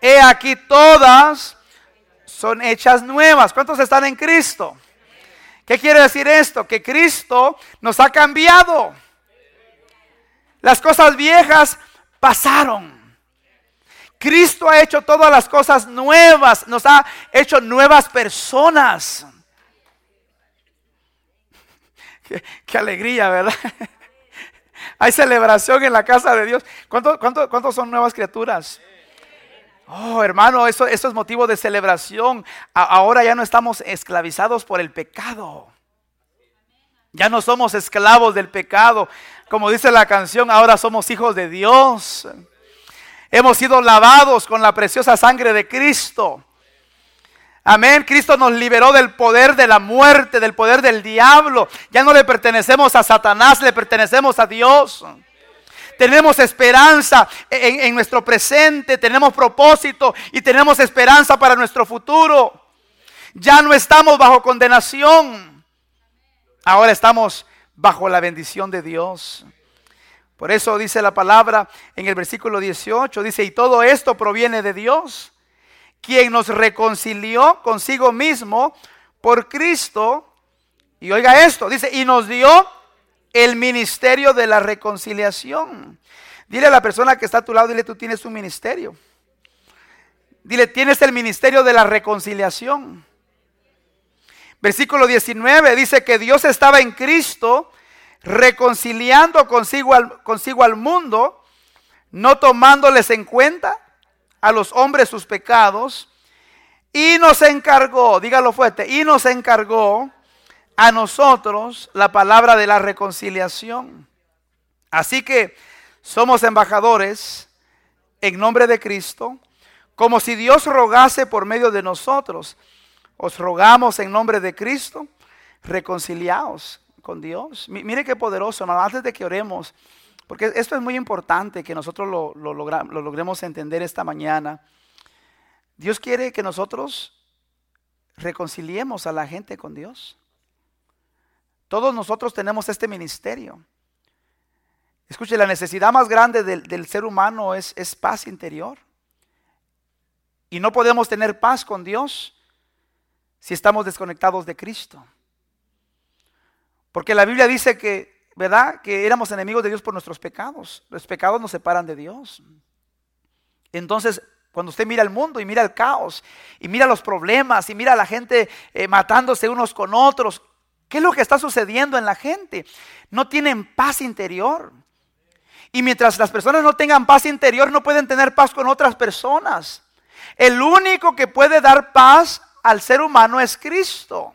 Speaker 1: He aquí todas son hechas nuevas. ¿Cuántos están en Cristo? ¿Qué quiere decir esto? Que Cristo nos ha cambiado. Las cosas viejas pasaron. Cristo ha hecho todas las cosas nuevas, nos ha hecho nuevas personas. Qué, alegría, ¿verdad? Hay celebración en la casa de Dios. ¿Cuántos son nuevas criaturas? Oh, hermano, eso, eso, es motivo de celebración. ahora ya no estamos esclavizados por el pecado. Ya no somos esclavos del pecado. Como dice la canción, ahora somos hijos de Dios. Hemos sido lavados con la preciosa sangre de Cristo. Amén. Cristo nos liberó del poder de la muerte, del poder del diablo. Ya no le pertenecemos a Satanás, le pertenecemos a Dios. Tenemos esperanza en, en, nuestro presente, tenemos propósito y tenemos esperanza para nuestro futuro. Ya no estamos bajo condenación. Ahora estamos bajo la bendición de Dios. Por eso dice la palabra en el versículo 18, dice, y todo esto proviene de Dios, quien nos reconcilió consigo mismo por Cristo. Y oiga esto, dice, y nos dio el ministerio de la reconciliación. Dile a la persona que está a tu lado, dile, tú tienes un ministerio. Dile, tienes el ministerio de la reconciliación. Versículo 19 dice que Dios estaba en Cristo reconciliando consigo al, mundo, no tomándoles en cuenta a los hombres sus pecados, y nos encargó, dígalo fuerte, y nos encargó a nosotros la palabra de la reconciliación. Así que somos embajadores en nombre de Cristo, como si Dios rogase por medio de nosotros. Os rogamos en nombre de Cristo, reconciliaos con Dios. Mire qué poderoso, antes de que oremos, porque esto es muy importante que nosotros lo, lo logremos entender esta mañana. Dios quiere que nosotros reconciliemos a la gente con Dios. Todos nosotros tenemos este ministerio. Escuche, la necesidad más grande del, del, ser humano es, es paz interior. Y no podemos tener paz con Dios si estamos desconectados de Cristo. Porque la Biblia dice que, ¿verdad? Que éramos enemigos de Dios por nuestros pecados. Los pecados nos separan de Dios. Entonces, cuando usted mira el mundo y mira el caos y mira los problemas y mira a la gente eh, matándose unos con otros, ¿qué es lo que está sucediendo en la gente? No tienen paz interior. Y mientras las personas no tengan paz interior, no pueden tener paz con otras personas. El único que puede dar paz al ser humano es Cristo.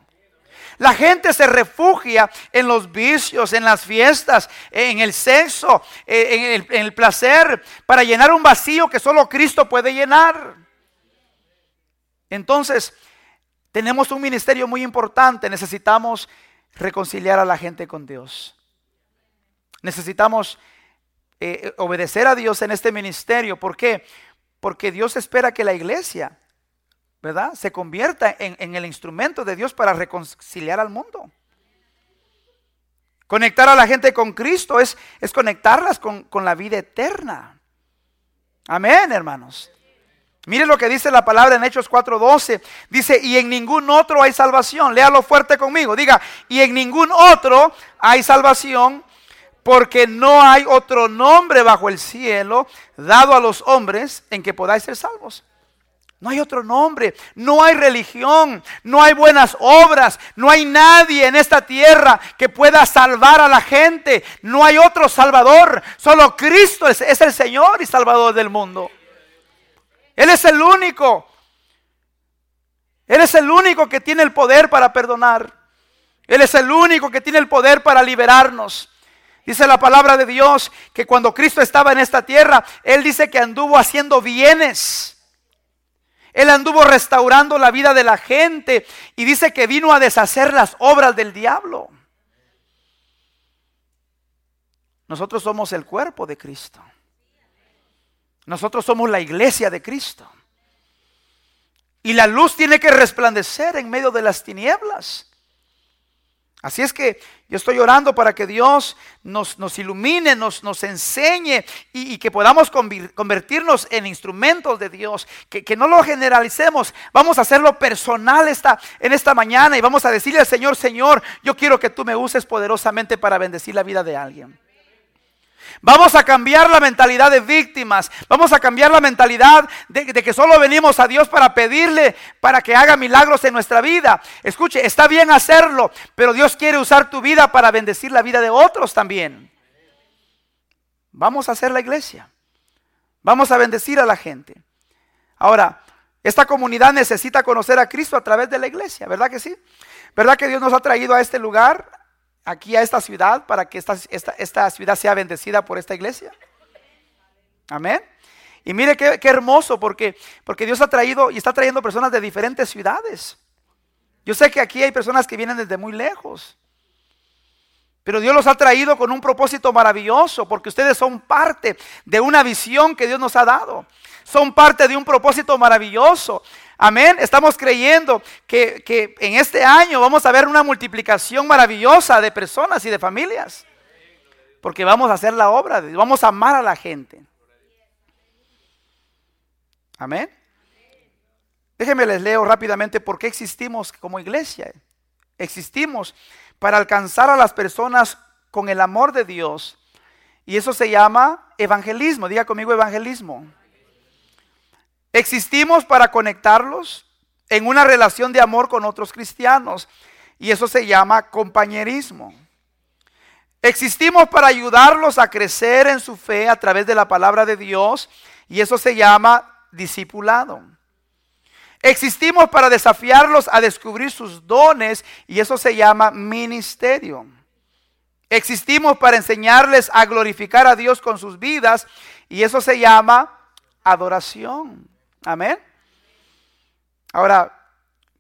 Speaker 1: La gente se refugia en los vicios, en las fiestas, en el sexo, en el, placer, para llenar un vacío que solo Cristo puede llenar. Entonces, tenemos un ministerio muy importante. Necesitamos reconciliar a la gente con Dios. Necesitamos eh, obedecer a Dios en este ministerio. ¿Por qué? Porque Dios espera que la iglesia ¿verdad? Se convierta en, el instrumento de Dios para reconciliar al mundo. Conectar a la gente con Cristo es, es conectarlas con, con, la vida eterna. Amén, hermanos. Mire lo que dice la palabra en Hechos 4:12. Dice, y en ningún otro hay salvación. Léalo fuerte conmigo. Diga, y en ningún otro hay salvación, porque no hay otro nombre bajo el cielo dado a los hombres en que podáis ser salvos. No hay otro nombre, no hay religión, no hay buenas obras, no hay nadie en esta tierra que pueda salvar a la gente. No hay otro Salvador, solo Cristo es, el Señor y Salvador del mundo. Él es el único. Él es el único que tiene el poder para perdonar. Él es el único que tiene el poder para liberarnos. Dice la palabra de Dios que cuando Cristo estaba en esta tierra, Él dice que anduvo haciendo bienes. Él anduvo restaurando la vida de la gente y dice que vino a deshacer las obras del diablo. Nosotros somos el cuerpo de Cristo. Nosotros somos la iglesia de Cristo. Y la luz tiene que resplandecer en medio de las tinieblas. Así es que yo estoy orando para que Dios nos, nos ilumine, nos, nos enseñe y, que podamos convertirnos en instrumentos de Dios, que, que, no lo generalicemos, vamos a hacerlo personal esta, en esta mañana y vamos a decirle al Señor, Señor, yo quiero que tú me uses poderosamente para bendecir la vida de alguien. Vamos a cambiar la mentalidad de víctimas. Vamos a cambiar la mentalidad de, que solo venimos a Dios para pedirle, para que haga milagros en nuestra vida. Escuche, está bien hacerlo, pero Dios quiere usar tu vida para bendecir la vida de otros también. Vamos a hacer la iglesia. Vamos a bendecir a la gente. Ahora, esta comunidad necesita conocer a Cristo a través de la iglesia, ¿verdad que sí? ¿Verdad que Dios nos ha traído a este lugar aquí a esta ciudad para que esta, esta, ciudad sea bendecida por esta iglesia. Amén. Y mire qué, hermoso porque, porque Dios ha traído y está trayendo personas de diferentes ciudades. Yo sé que aquí hay personas que vienen desde muy lejos. Pero Dios los ha traído con un propósito maravilloso porque ustedes son parte de una visión que Dios nos ha dado. Son parte de un propósito maravilloso. Amén. Estamos creyendo que, en este año vamos a ver una multiplicación maravillosa de personas y de familias. Porque vamos a hacer la obra, vamos a amar a la gente. Amén. Déjenme les leo rápidamente por qué existimos como iglesia. Existimos para alcanzar a las personas con el amor de Dios. Y eso se llama evangelismo. Diga conmigo evangelismo. Existimos para conectarlos en una relación de amor con otros cristianos y eso se llama compañerismo. Existimos para ayudarlos a crecer en su fe a través de la palabra de Dios y eso se llama discipulado. Existimos para desafiarlos a descubrir sus dones y eso se llama ministerio. Existimos para enseñarles a glorificar a Dios con sus vidas y eso se llama adoración. Amén. Ahora,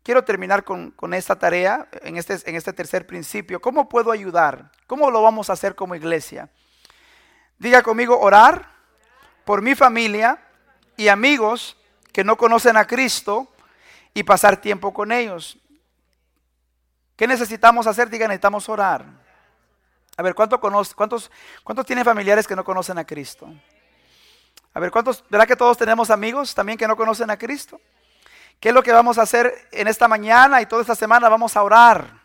Speaker 1: quiero terminar con, esta tarea, en este, en este tercer principio. ¿Cómo puedo ayudar? ¿Cómo lo vamos a hacer como iglesia? Diga conmigo, orar por mi familia y amigos que no conocen a Cristo y pasar tiempo con ellos. ¿Qué necesitamos hacer? Diga, necesitamos orar. A ver, ¿cuánto cuántos, ¿cuántos tienen familiares que no conocen a Cristo? A ver, ¿cuántos, ¿verdad que todos tenemos amigos también que no conocen a Cristo? ¿Qué es lo que vamos a hacer en esta mañana y toda esta semana? Vamos a orar.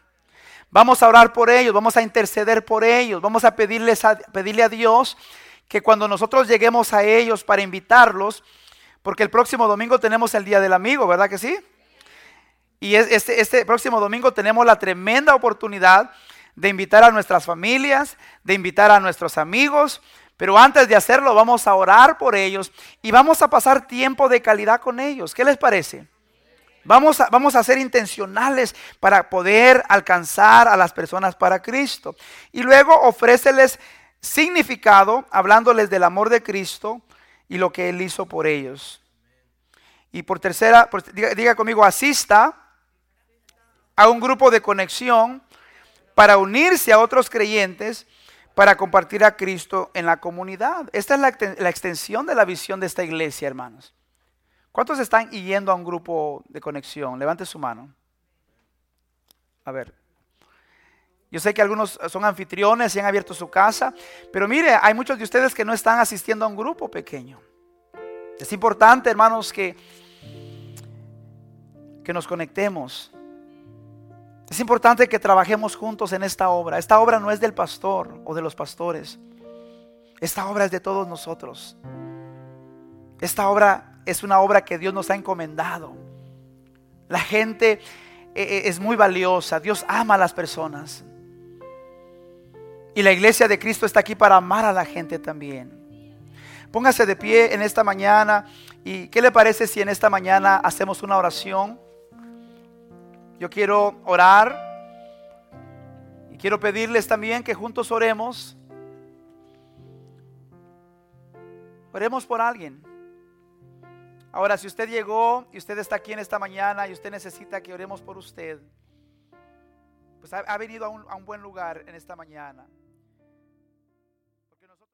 Speaker 1: Vamos a orar por ellos, vamos a interceder por ellos, vamos a, pedirles a pedirle a Dios que cuando nosotros lleguemos a ellos para invitarlos, porque el próximo domingo tenemos el Día del Amigo, ¿verdad que sí? Y este, este próximo domingo tenemos la tremenda oportunidad de invitar a nuestras familias, de invitar a nuestros amigos, pero antes de hacerlo vamos a orar por ellos y vamos a pasar tiempo de calidad con ellos. ¿Qué les parece? Vamos a, vamos a ser intencionales para poder alcanzar a las personas para Cristo. Y luego ofréceles significado, hablándoles del amor de Cristo y lo que Él hizo por ellos. Y por tercera, diga conmigo, asista a un grupo de conexión para unirse a otros creyentes para compartir a Cristo en la comunidad. Esta es la, extensión de la visión de esta iglesia, hermanos. ¿Cuántos están yendo a un grupo de conexión? Levante su mano. A ver. Yo sé que algunos son anfitriones y han abierto su casa, pero mire, hay muchos de ustedes que no están asistiendo a un grupo pequeño. Es importante, hermanos, que, que nos conectemos es importante que trabajemos juntos en esta obra. Esta obra no es del pastor o de los pastores. Esta obra es de todos nosotros. Esta obra es una obra que Dios nos ha encomendado. La gente eh, eh, es muy valiosa. Dios ama a las personas. Y la iglesia de Cristo está aquí para amar a la gente también. Póngase de pie en esta mañana. ¿Y qué le parece si en esta mañana hacemos una oración? Yo quiero orar Y quiero pedirles también que juntos oremos. Oremos por alguien. Ahora, si usted llegó y usted está aquí en esta mañana y usted necesita que oremos por usted, pues ha, venido a un buen lugar en esta mañana.